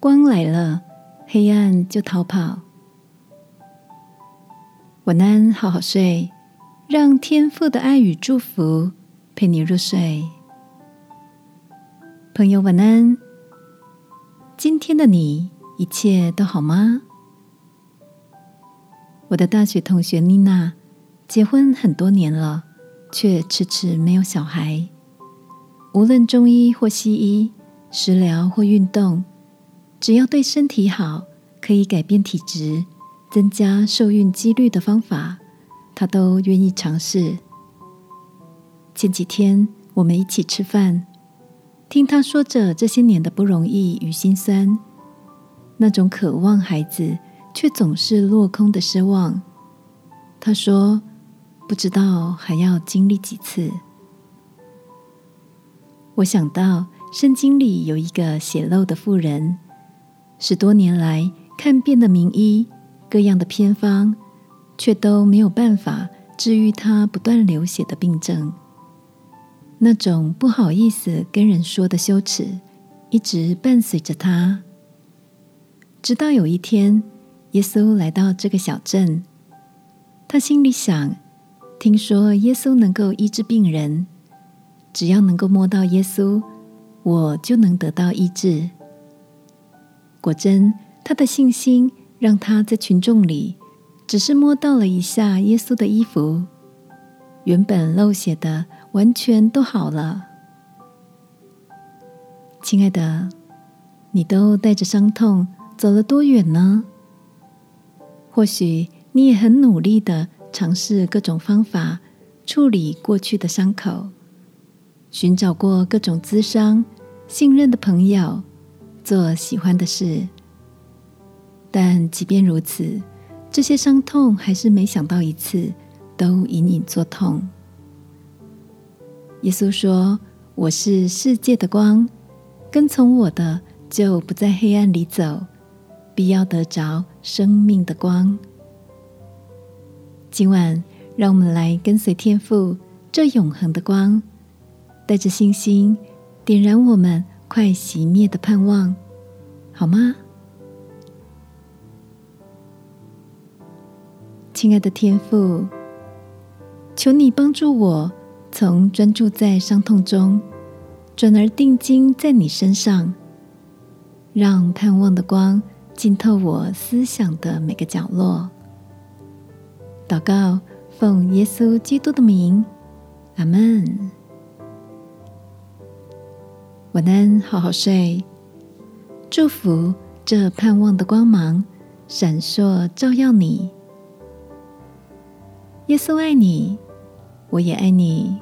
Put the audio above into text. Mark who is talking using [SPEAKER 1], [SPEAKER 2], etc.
[SPEAKER 1] 光来了，黑暗就逃跑。晚安，好好睡，让天父的爱与祝福陪你入睡。朋友，晚安。今天的你一切都好吗？我的大学同学妮娜结婚很多年了，却迟迟没有小孩。无论中医或西医，食疗或运动，只要对身体好，可以改变体质。增加受孕几率的方法，他都愿意尝试。前几天我们一起吃饭，听他说着这些年的不容易与心酸，那种渴望孩子却总是落空的失望。他说：“不知道还要经历几次。”我想到圣经里有一个血漏的妇人，十多年来看遍的名医。各样的偏方，却都没有办法治愈他不断流血的病症。那种不好意思跟人说的羞耻，一直伴随着他。直到有一天，耶稣来到这个小镇，他心里想：听说耶稣能够医治病人，只要能够摸到耶稣，我就能得到医治。果真，他的信心。让他在群众里只是摸到了一下耶稣的衣服，原本漏血的完全都好了。亲爱的，你都带着伤痛走了多远呢？或许你也很努力的尝试各种方法处理过去的伤口，寻找过各种资商、信任的朋友，做喜欢的事。但即便如此，这些伤痛还是没想到一次都隐隐作痛。耶稣说：“我是世界的光，跟从我的就不在黑暗里走，必要得着生命的光。”今晚，让我们来跟随天父这永恒的光，带着星星点燃我们快熄灭的盼望，好吗？亲爱的天父，求你帮助我，从专注在伤痛中，转而定睛在你身上，让盼望的光浸透我思想的每个角落。祷告，奉耶稣基督的名，阿门。晚安，好好睡。祝福这盼望的光芒闪烁，照耀你。耶稣爱你，我也爱你。